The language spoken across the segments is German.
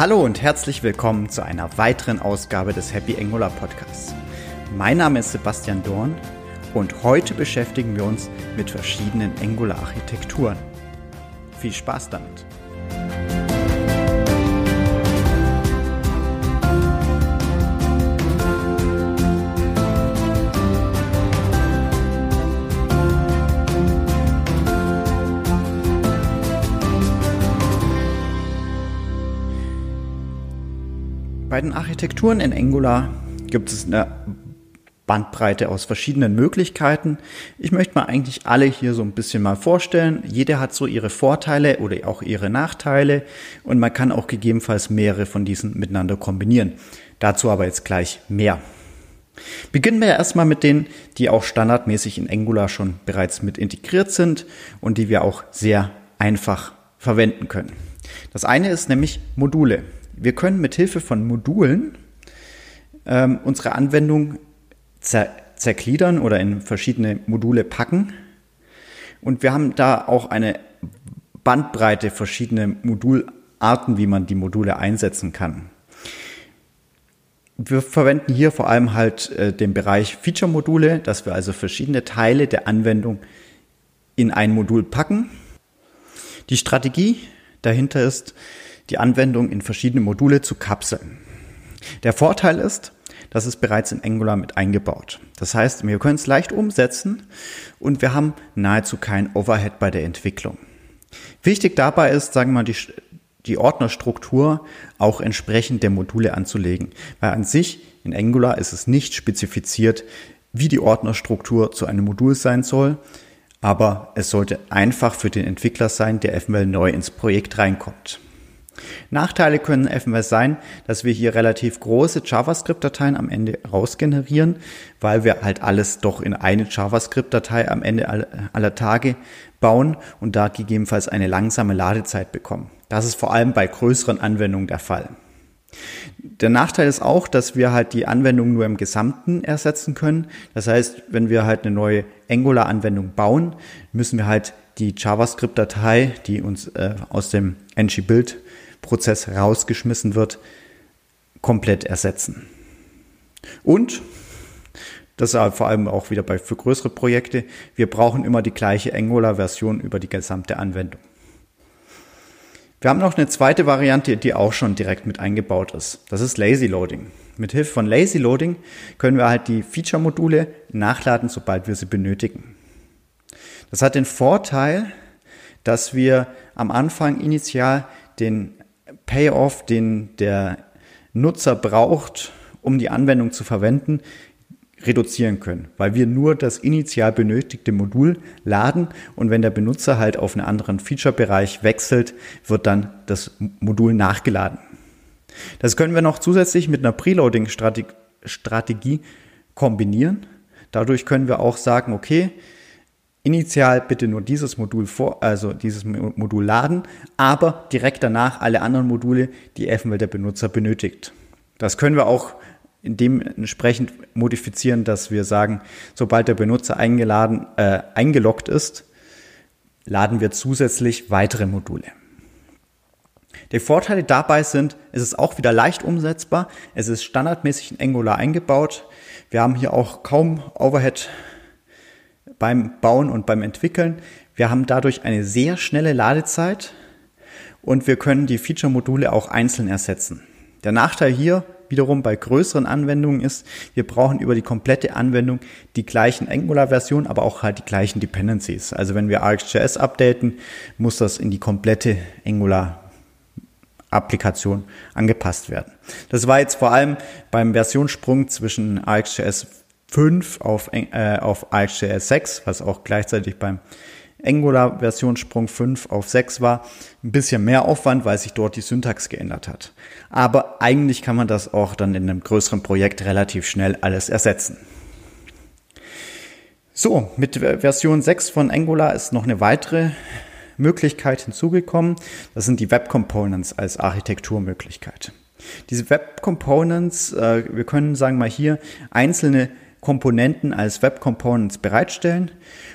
Hallo und herzlich willkommen zu einer weiteren Ausgabe des Happy Angular Podcasts. Mein Name ist Sebastian Dorn und heute beschäftigen wir uns mit verschiedenen Angular-Architekturen. Viel Spaß damit! Bei den Architekturen in Angular gibt es eine Bandbreite aus verschiedenen Möglichkeiten. Ich möchte mal eigentlich alle hier so ein bisschen mal vorstellen. Jeder hat so ihre Vorteile oder auch ihre Nachteile und man kann auch gegebenenfalls mehrere von diesen miteinander kombinieren. Dazu aber jetzt gleich mehr. Beginnen wir erstmal mit denen, die auch standardmäßig in Angular schon bereits mit integriert sind und die wir auch sehr einfach verwenden können. Das eine ist nämlich Module. Wir können mit Hilfe von Modulen ähm, unsere Anwendung zer zergliedern oder in verschiedene Module packen. Und wir haben da auch eine Bandbreite verschiedene Modularten, wie man die Module einsetzen kann. Wir verwenden hier vor allem halt äh, den Bereich Feature-Module, dass wir also verschiedene Teile der Anwendung in ein Modul packen. Die Strategie dahinter ist, die Anwendung in verschiedene Module zu kapseln. Der Vorteil ist, das ist bereits in Angular mit eingebaut. Das heißt, wir können es leicht umsetzen und wir haben nahezu kein Overhead bei der Entwicklung. Wichtig dabei ist, sagen wir mal, die, die Ordnerstruktur auch entsprechend der Module anzulegen. Weil an sich in Angular ist es nicht spezifiziert, wie die Ordnerstruktur zu einem Modul sein soll, aber es sollte einfach für den Entwickler sein, der eventuell neu ins Projekt reinkommt. Nachteile können eventuell sein, dass wir hier relativ große JavaScript-Dateien am Ende rausgenerieren, weil wir halt alles doch in eine JavaScript-Datei am Ende aller Tage bauen und da gegebenenfalls eine langsame Ladezeit bekommen. Das ist vor allem bei größeren Anwendungen der Fall. Der Nachteil ist auch, dass wir halt die Anwendung nur im Gesamten ersetzen können. Das heißt, wenn wir halt eine neue Angular-Anwendung bauen, müssen wir halt die JavaScript-Datei, die uns äh, aus dem ng-Build Prozess rausgeschmissen wird, komplett ersetzen. Und, das ist vor allem auch wieder bei, für größere Projekte, wir brauchen immer die gleiche Angular-Version über die gesamte Anwendung. Wir haben noch eine zweite Variante, die auch schon direkt mit eingebaut ist. Das ist Lazy Loading. Mit Hilfe von Lazy Loading können wir halt die Feature-Module nachladen, sobald wir sie benötigen. Das hat den Vorteil, dass wir am Anfang initial den Payoff, den der Nutzer braucht, um die Anwendung zu verwenden, reduzieren können, weil wir nur das initial benötigte Modul laden und wenn der Benutzer halt auf einen anderen Feature-Bereich wechselt, wird dann das Modul nachgeladen. Das können wir noch zusätzlich mit einer Preloading-Strategie kombinieren. Dadurch können wir auch sagen, okay, initial bitte nur dieses Modul vor, also dieses Modul laden, aber direkt danach alle anderen Module, die eventuell der Benutzer benötigt. Das können wir auch dementsprechend modifizieren, dass wir sagen, sobald der Benutzer eingeladen, äh, eingeloggt ist, laden wir zusätzlich weitere Module. Die Vorteile dabei sind, es ist auch wieder leicht umsetzbar, es ist standardmäßig in Angular eingebaut, wir haben hier auch kaum Overhead beim Bauen und beim Entwickeln. Wir haben dadurch eine sehr schnelle Ladezeit und wir können die Feature-Module auch einzeln ersetzen. Der Nachteil hier wiederum bei größeren Anwendungen ist, wir brauchen über die komplette Anwendung die gleichen Angular-Versionen, aber auch halt die gleichen Dependencies. Also wenn wir RxJS updaten, muss das in die komplette Angular Applikation angepasst werden. Das war jetzt vor allem beim Versionssprung zwischen RxJS 5 auf, äh, auf AXJS 6, was auch gleichzeitig beim Angular Versionssprung 5 auf 6 war, ein bisschen mehr Aufwand, weil sich dort die Syntax geändert hat. Aber eigentlich kann man das auch dann in einem größeren Projekt relativ schnell alles ersetzen. So, mit Version 6 von Angular ist noch eine weitere Möglichkeit hinzugekommen. Das sind die Web Components als Architekturmöglichkeit. Diese Web Components, äh, wir können sagen mal hier einzelne Komponenten als Web Components bereitstellen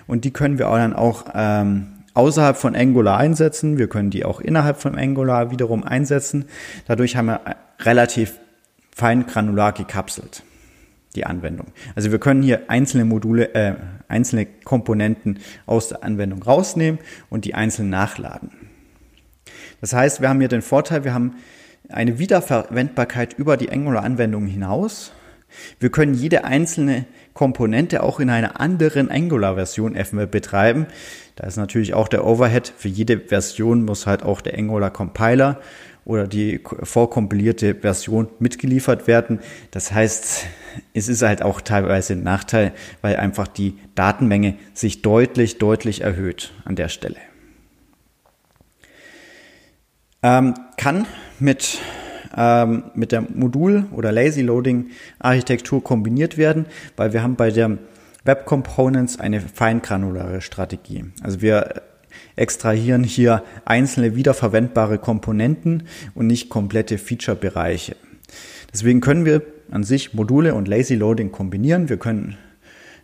und die können wir auch dann auch ähm, außerhalb von Angular einsetzen. Wir können die auch innerhalb von Angular wiederum einsetzen. Dadurch haben wir relativ fein granular gekapselt die Anwendung. Also wir können hier einzelne Module, äh, einzelne Komponenten aus der Anwendung rausnehmen und die einzeln nachladen. Das heißt, wir haben hier den Vorteil, wir haben eine Wiederverwendbarkeit über die Angular-Anwendung hinaus. Wir können jede einzelne Komponente auch in einer anderen Angular-Version FML betreiben. Da ist natürlich auch der Overhead. Für jede Version muss halt auch der Angular Compiler oder die vorkompilierte Version mitgeliefert werden. Das heißt, es ist halt auch teilweise ein Nachteil, weil einfach die Datenmenge sich deutlich, deutlich erhöht an der Stelle. Ähm, kann mit, ähm, mit der Modul- oder Lazy Loading Architektur kombiniert werden, weil wir haben bei der Web Components eine feingranulare Strategie. Also wir extrahieren hier einzelne wiederverwendbare Komponenten und nicht komplette Feature-Bereiche. Deswegen können wir an sich Module und Lazy Loading kombinieren. Wir können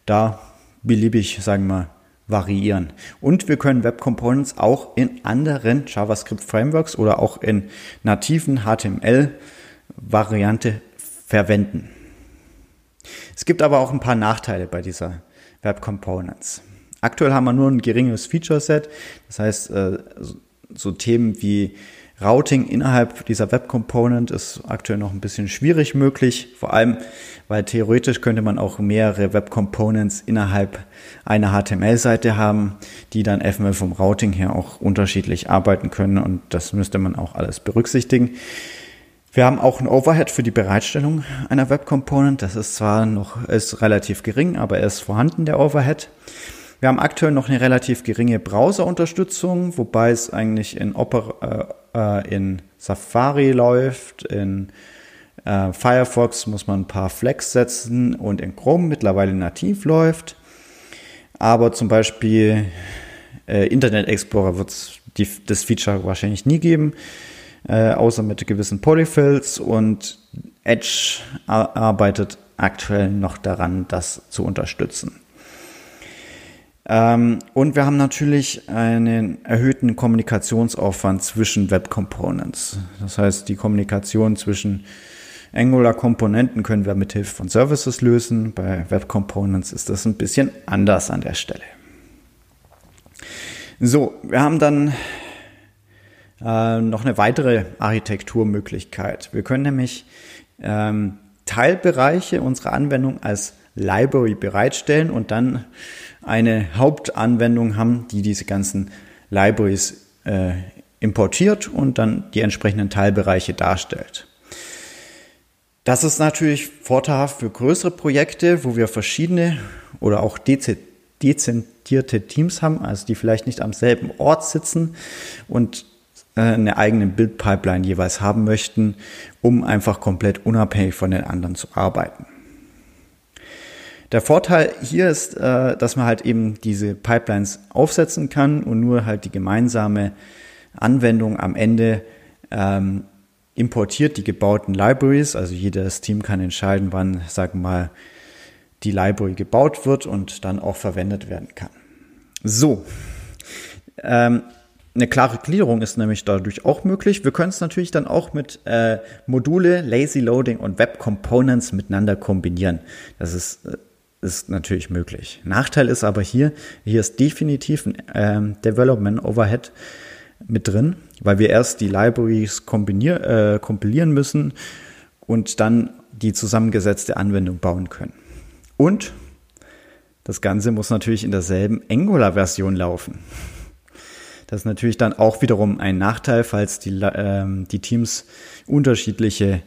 da beliebig, sagen wir, variieren. Und wir können Web Components auch in anderen JavaScript Frameworks oder auch in nativen HTML Variante verwenden. Es gibt aber auch ein paar Nachteile bei dieser Web Components. Aktuell haben wir nur ein geringes Feature-Set. Das heißt, äh, so Themen wie Routing innerhalb dieser Web Component ist aktuell noch ein bisschen schwierig möglich. Vor allem, weil theoretisch könnte man auch mehrere Web Components innerhalb einer HTML-Seite haben, die dann FML vom Routing her auch unterschiedlich arbeiten können. Und das müsste man auch alles berücksichtigen. Wir haben auch ein Overhead für die Bereitstellung einer Web Component. Das ist zwar noch, ist relativ gering, aber er ist vorhanden, der Overhead. Wir haben aktuell noch eine relativ geringe Browser-Unterstützung, wobei es eigentlich in, Opera, äh, in Safari läuft, in äh, Firefox muss man ein paar Flex setzen und in Chrome mittlerweile nativ läuft. Aber zum Beispiel äh, Internet Explorer wird es das Feature wahrscheinlich nie geben, äh, außer mit gewissen Polyfills und Edge arbeitet aktuell noch daran, das zu unterstützen. Ähm, und wir haben natürlich einen erhöhten Kommunikationsaufwand zwischen Web Components. Das heißt, die Kommunikation zwischen Angular-Komponenten können wir mit Hilfe von Services lösen. Bei Web Components ist das ein bisschen anders an der Stelle. So, wir haben dann äh, noch eine weitere Architekturmöglichkeit. Wir können nämlich ähm, Teilbereiche unserer Anwendung als Library bereitstellen und dann eine Hauptanwendung haben, die diese ganzen Libraries äh, importiert und dann die entsprechenden Teilbereiche darstellt. Das ist natürlich vorteilhaft für größere Projekte, wo wir verschiedene oder auch dezentrierte Teams haben, also die vielleicht nicht am selben Ort sitzen und äh, eine eigene Bildpipeline jeweils haben möchten, um einfach komplett unabhängig von den anderen zu arbeiten. Der Vorteil hier ist, äh, dass man halt eben diese Pipelines aufsetzen kann und nur halt die gemeinsame Anwendung am Ende ähm, importiert die gebauten Libraries. Also jedes Team kann entscheiden, wann, sagen wir mal, die Library gebaut wird und dann auch verwendet werden kann. So. Ähm, eine klare Gliederung ist nämlich dadurch auch möglich. Wir können es natürlich dann auch mit äh, Module, Lazy Loading und Web Components miteinander kombinieren. Das ist äh, ist natürlich möglich. Nachteil ist aber hier, hier ist definitiv ein ähm, Development Overhead mit drin, weil wir erst die Libraries äh, kompilieren müssen und dann die zusammengesetzte Anwendung bauen können. Und das Ganze muss natürlich in derselben Angular-Version laufen. Das ist natürlich dann auch wiederum ein Nachteil, falls die, ähm, die Teams unterschiedliche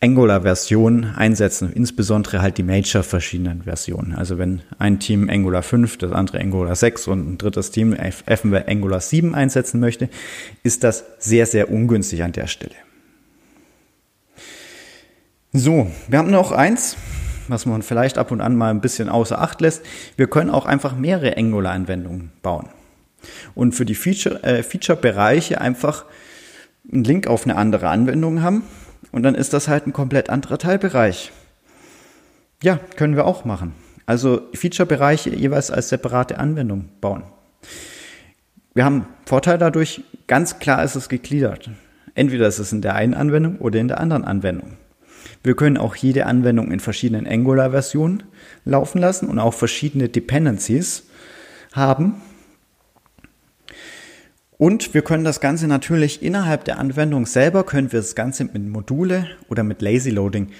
Angular-Versionen einsetzen, insbesondere halt die Major verschiedenen Versionen. Also wenn ein Team Angular 5, das andere Angular 6 und ein drittes Team FMW Angular 7 einsetzen möchte, ist das sehr, sehr ungünstig an der Stelle. So, wir haben noch eins, was man vielleicht ab und an mal ein bisschen außer Acht lässt. Wir können auch einfach mehrere Angular-Anwendungen bauen. Und für die äh, Feature-Bereiche äh, Feature einfach einen Link auf eine andere Anwendung haben und dann ist das halt ein komplett anderer Teilbereich. Ja, können wir auch machen. Also Feature-Bereiche jeweils als separate Anwendung bauen. wir haben Vorteil dadurch, ganz klar ist es gegliedert. Entweder ist es in der einen Anwendung oder in der anderen Anwendung. Wir können auch jede Anwendung in verschiedenen Angular-Versionen laufen lassen und auch verschiedene Dependencies haben. Und wir können das Ganze natürlich innerhalb der Anwendung selber, können wir das Ganze mit Module oder mit Lazy Loading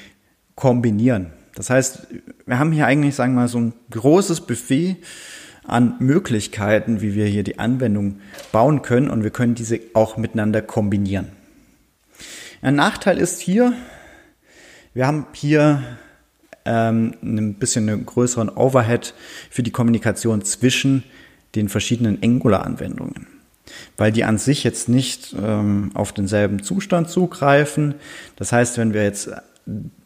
kombinieren. Das heißt, wir haben hier eigentlich, sagen wir mal, so ein großes Buffet an Möglichkeiten, wie wir hier die Anwendung bauen können und wir können diese auch miteinander kombinieren. Ein Nachteil ist hier, wir haben hier ähm, ein bisschen einen größeren Overhead für die Kommunikation zwischen den verschiedenen Angular-Anwendungen weil die an sich jetzt nicht ähm, auf denselben Zustand zugreifen. Das heißt, wenn wir jetzt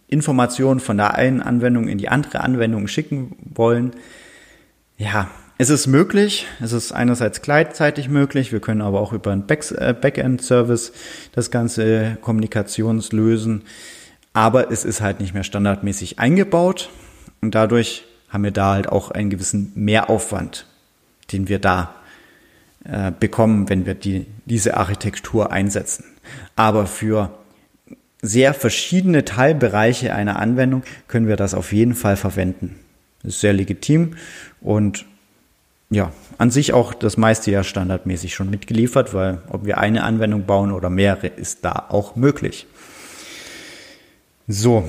Informationen von der einen Anwendung in die andere Anwendung schicken wollen, ja, es ist möglich. Es ist einerseits gleichzeitig möglich. Wir können aber auch über einen äh, Backend-Service das ganze Kommunikationslösen. Aber es ist halt nicht mehr standardmäßig eingebaut. Und dadurch haben wir da halt auch einen gewissen Mehraufwand, den wir da äh, bekommen, wenn wir die, diese Architektur einsetzen. Aber für sehr verschiedene Teilbereiche einer Anwendung können wir das auf jeden Fall verwenden. Das ist sehr legitim und ja, an sich auch das meiste ja standardmäßig schon mitgeliefert, weil ob wir eine Anwendung bauen oder mehrere, ist da auch möglich. So,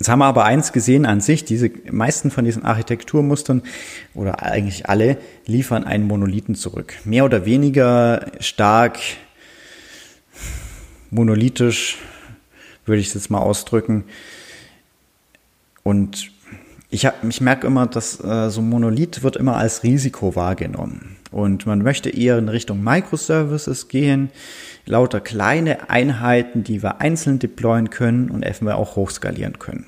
Jetzt haben wir aber eins gesehen an sich, diese meisten von diesen Architekturmustern oder eigentlich alle liefern einen Monolithen zurück. Mehr oder weniger stark monolithisch, würde ich es jetzt mal ausdrücken. Und ich, hab, ich merke immer, dass äh, so ein Monolith wird immer als Risiko wahrgenommen. Und man möchte eher in Richtung Microservices gehen, lauter kleine Einheiten, die wir einzeln deployen können und eventuell auch hochskalieren können.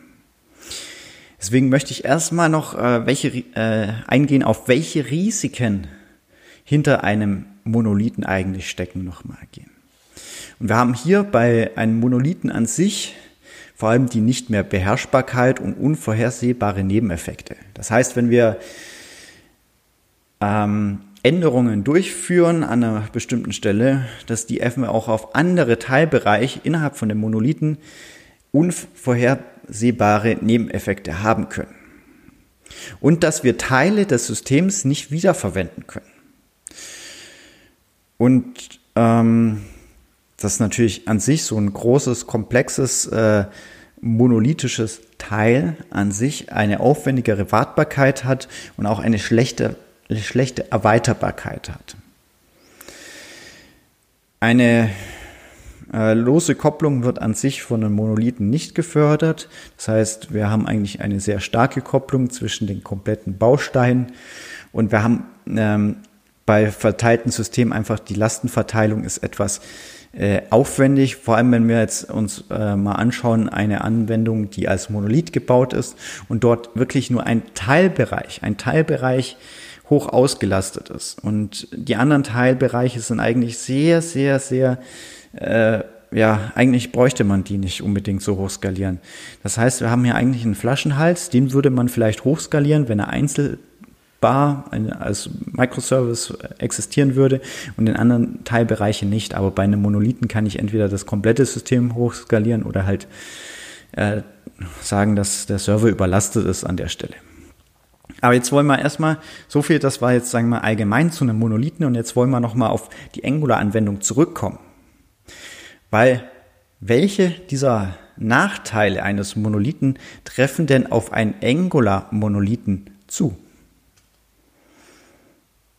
Deswegen möchte ich erstmal noch äh, welche, äh, eingehen, auf welche Risiken hinter einem Monolithen eigentlich stecken, nochmal gehen. Und wir haben hier bei einem Monolithen an sich vor allem die nicht mehr Beherrschbarkeit und unvorhersehbare Nebeneffekte. Das heißt, wenn wir ähm, Änderungen durchführen an einer bestimmten Stelle, dass die eventuell auch auf andere Teilbereiche innerhalb von dem Monolithen unvorhersehbare Nebeneffekte haben können. Und dass wir Teile des Systems nicht wiederverwenden können. Und ähm, das ist natürlich an sich so ein großes, komplexes, äh, monolithisches Teil an sich eine aufwendigere Wartbarkeit hat und auch eine schlechte, schlechte Erweiterbarkeit hat. Eine äh, lose Kopplung wird an sich von einem Monolithen nicht gefördert. Das heißt, wir haben eigentlich eine sehr starke Kopplung zwischen den kompletten Bausteinen und wir haben ähm, bei verteilten Systemen einfach die Lastenverteilung ist etwas äh, aufwendig, vor allem wenn wir jetzt uns äh, mal anschauen, eine Anwendung, die als Monolith gebaut ist und dort wirklich nur ein Teilbereich, ein Teilbereich hoch ausgelastet ist. Und die anderen Teilbereiche sind eigentlich sehr, sehr, sehr, äh, ja, eigentlich bräuchte man die nicht unbedingt so hoch skalieren. Das heißt, wir haben hier eigentlich einen Flaschenhals, den würde man vielleicht hochskalieren, wenn er einzeln bar als Microservice existieren würde und in anderen Teilbereichen nicht. Aber bei einem Monolithen kann ich entweder das komplette System hochskalieren oder halt äh, sagen, dass der Server überlastet ist an der Stelle. Aber jetzt wollen wir erstmal, so viel, das war jetzt, sagen wir allgemein zu einem Monolithen und jetzt wollen wir nochmal auf die Angular-Anwendung zurückkommen. Weil welche dieser Nachteile eines Monolithen treffen denn auf einen Angular-Monolithen zu?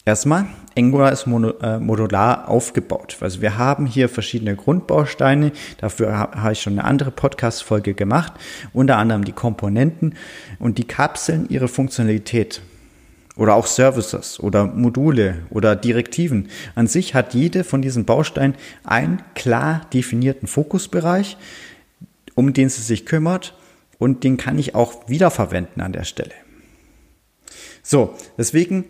Erstmal, Angular ist äh, modular aufgebaut. Also wir haben hier verschiedene Grundbausteine. Dafür habe ich schon eine andere Podcast-Folge gemacht. Unter anderem die Komponenten und die kapseln ihre Funktionalität. Oder auch Services oder Module oder Direktiven. An sich hat jede von diesen Bausteinen einen klar definierten Fokusbereich, um den sie sich kümmert. Und den kann ich auch wiederverwenden an der Stelle. So, deswegen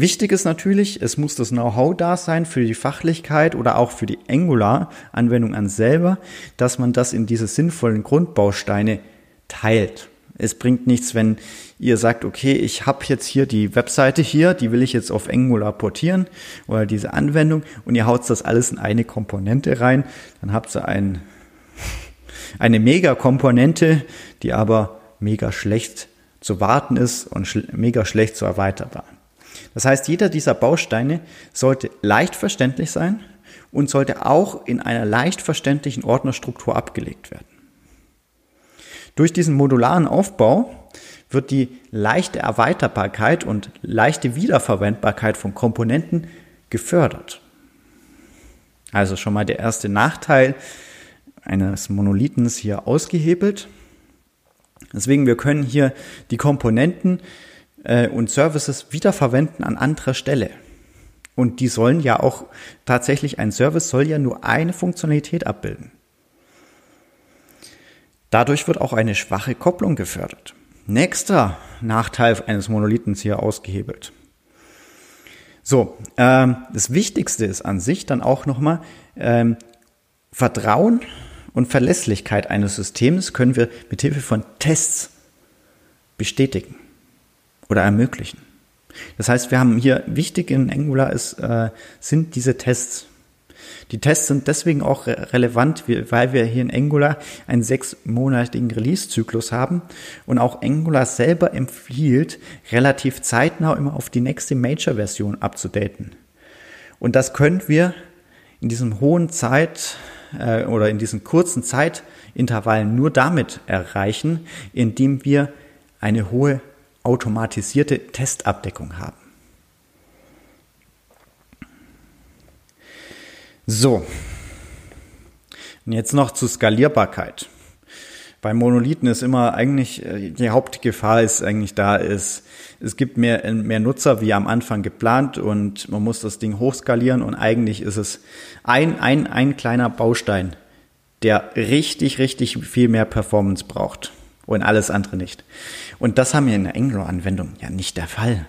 Wichtig ist natürlich, es muss das Know-how da sein für die Fachlichkeit oder auch für die Angular-Anwendung an selber, dass man das in diese sinnvollen Grundbausteine teilt. Es bringt nichts, wenn ihr sagt, okay, ich habe jetzt hier die Webseite hier, die will ich jetzt auf Angular portieren oder diese Anwendung und ihr haut das alles in eine Komponente rein, dann habt ihr ein, eine Mega-Komponente, die aber mega schlecht zu warten ist und schl mega schlecht zu erweiterbar. Das heißt, jeder dieser Bausteine sollte leicht verständlich sein und sollte auch in einer leicht verständlichen Ordnerstruktur abgelegt werden. Durch diesen modularen Aufbau wird die leichte Erweiterbarkeit und leichte Wiederverwendbarkeit von Komponenten gefördert. Also schon mal der erste Nachteil eines Monolithens hier ausgehebelt. Deswegen, wir können hier die Komponenten äh, und Services wiederverwenden an anderer Stelle. Und die sollen ja auch tatsächlich, ein Service soll ja nur eine Funktionalität abbilden. Dadurch wird auch eine schwache Kopplung gefördert. Nächster Nachteil eines Monolithens hier ausgehebelt. So, ähm, das Wichtigste ist an sich dann auch nochmal ähm, Vertrauen und Verlässlichkeit eines Systems können wir mit Hilfe von Tests bestätigen oder ermöglichen. Das heißt, wir haben hier wichtig in Angular ist, äh, sind diese Tests. Die Tests sind deswegen auch relevant, weil wir hier in Angular einen sechsmonatigen Release-Zyklus haben und auch Angular selber empfiehlt, relativ zeitnah immer auf die nächste Major-Version abzudaten. Und das können wir in diesem hohen Zeit äh, oder in diesen kurzen Zeitintervallen nur damit erreichen, indem wir eine hohe automatisierte Testabdeckung haben. So, und jetzt noch zur Skalierbarkeit. Bei Monolithen ist immer eigentlich, äh, die Hauptgefahr ist eigentlich da, ist, es gibt mehr, mehr Nutzer wie am Anfang geplant und man muss das Ding hochskalieren und eigentlich ist es ein, ein, ein kleiner Baustein, der richtig, richtig viel mehr Performance braucht und alles andere nicht. Und das haben wir in der Angular-Anwendung ja nicht der Fall.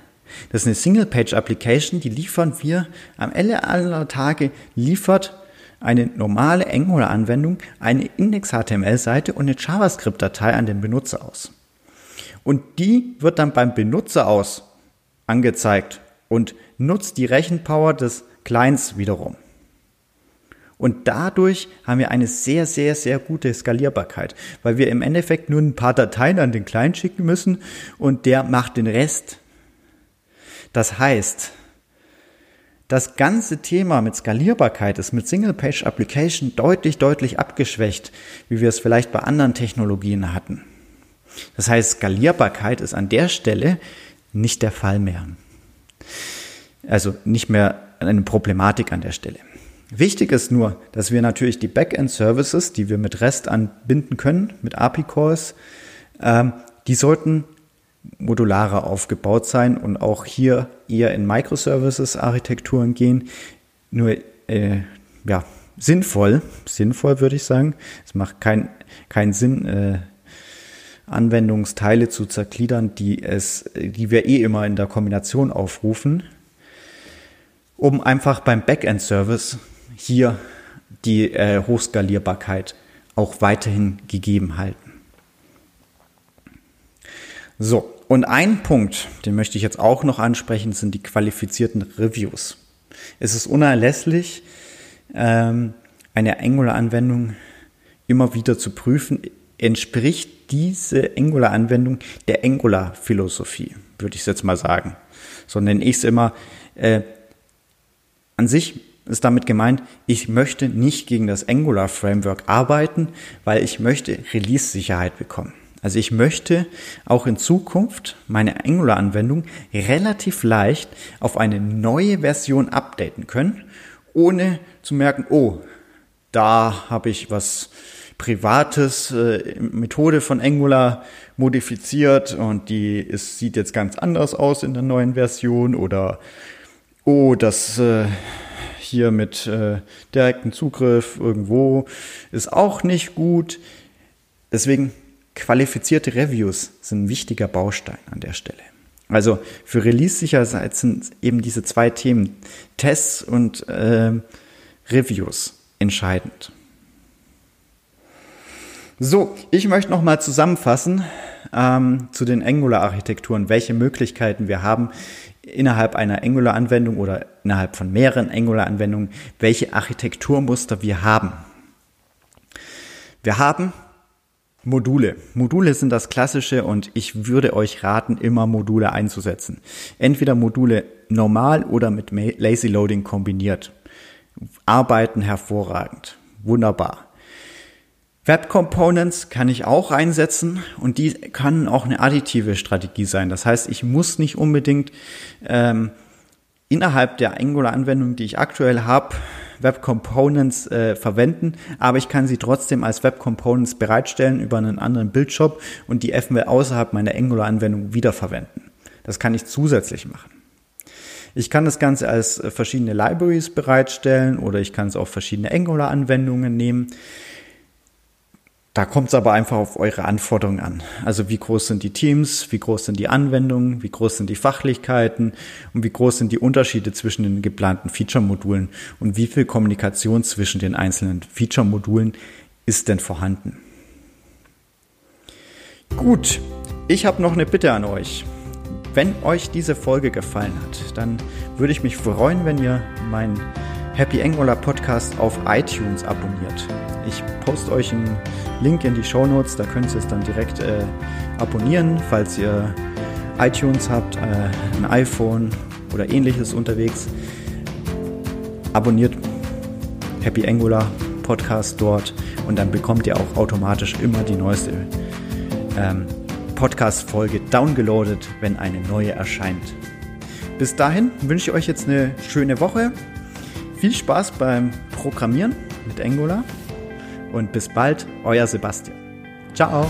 Das ist eine Single-Page-Application, die liefern wir am Ende aller Tage, liefert eine normale Angular-Anwendung eine Index-HTML-Seite und eine JavaScript-Datei an den Benutzer aus. Und die wird dann beim Benutzer aus angezeigt und nutzt die Rechenpower des Clients wiederum. Und dadurch haben wir eine sehr, sehr, sehr gute Skalierbarkeit, weil wir im Endeffekt nur ein paar Dateien an den Client schicken müssen und der macht den Rest. Das heißt, das ganze Thema mit Skalierbarkeit ist mit Single-Page Application deutlich, deutlich abgeschwächt, wie wir es vielleicht bei anderen Technologien hatten. Das heißt, Skalierbarkeit ist an der Stelle nicht der Fall mehr. Also nicht mehr eine Problematik an der Stelle. Wichtig ist nur, dass wir natürlich die Backend-Services, die wir mit REST anbinden können, mit API-Calls, ähm, die sollten modularer aufgebaut sein und auch hier eher in Microservices-Architekturen gehen. Nur äh, ja, sinnvoll, sinnvoll würde ich sagen. Es macht keinen keinen Sinn, äh, Anwendungsteile zu zergliedern, die es, die wir eh immer in der Kombination aufrufen, um einfach beim Backend-Service hier die äh, Hochskalierbarkeit auch weiterhin gegeben halten. So, und ein Punkt, den möchte ich jetzt auch noch ansprechen, sind die qualifizierten Reviews. Es ist unerlässlich, ähm, eine Angular-Anwendung immer wieder zu prüfen, entspricht diese Angular-Anwendung der Angular-Philosophie, würde ich jetzt mal sagen. So nenne ich es immer. Äh, an sich ist damit gemeint, ich möchte nicht gegen das Angular Framework arbeiten, weil ich möchte Release-Sicherheit bekommen. Also ich möchte auch in Zukunft meine Angular-Anwendung relativ leicht auf eine neue Version updaten können, ohne zu merken, oh, da habe ich was Privates, äh, Methode von Angular modifiziert und die ist, sieht jetzt ganz anders aus in der neuen Version oder oh, das äh, hier mit äh, direktem Zugriff irgendwo ist auch nicht gut. Deswegen qualifizierte Reviews sind ein wichtiger Baustein an der Stelle. Also für Release-Sicherheit sind eben diese zwei Themen, Tests und äh, Reviews, entscheidend. So, ich möchte nochmal zusammenfassen ähm, zu den Angular-Architekturen, welche Möglichkeiten wir haben innerhalb einer Angular-Anwendung oder innerhalb von mehreren Angular-Anwendungen, welche Architekturmuster wir haben. Wir haben Module. Module sind das Klassische und ich würde euch raten, immer Module einzusetzen. Entweder Module normal oder mit Lazy Loading kombiniert. Arbeiten hervorragend. Wunderbar. Web Components kann ich auch einsetzen und die können auch eine additive Strategie sein. Das heißt, ich muss nicht unbedingt ähm, innerhalb der Angular-Anwendung, die ich aktuell habe, Web Components äh, verwenden, aber ich kann sie trotzdem als Web Components bereitstellen über einen anderen Bildshop und die eventuell außerhalb meiner Angular-Anwendung wiederverwenden. Das kann ich zusätzlich machen. Ich kann das Ganze als äh, verschiedene Libraries bereitstellen oder ich kann es auf verschiedene Angular-Anwendungen nehmen. Da kommt es aber einfach auf eure Anforderungen an. Also wie groß sind die Teams, wie groß sind die Anwendungen, wie groß sind die Fachlichkeiten und wie groß sind die Unterschiede zwischen den geplanten Feature-Modulen und wie viel Kommunikation zwischen den einzelnen Feature-Modulen ist denn vorhanden. Gut, ich habe noch eine Bitte an euch. Wenn euch diese Folge gefallen hat, dann würde ich mich freuen, wenn ihr meinen Happy Angular Podcast auf iTunes abonniert. Ich poste euch einen Link in die Show Notes, da könnt ihr es dann direkt äh, abonnieren, falls ihr iTunes habt, äh, ein iPhone oder ähnliches unterwegs. Abonniert Happy Angular Podcast dort und dann bekommt ihr auch automatisch immer die neueste ähm, Podcast-Folge downgeloadet, wenn eine neue erscheint. Bis dahin wünsche ich euch jetzt eine schöne Woche. Viel Spaß beim Programmieren mit Angular und bis bald, euer Sebastian. Ciao!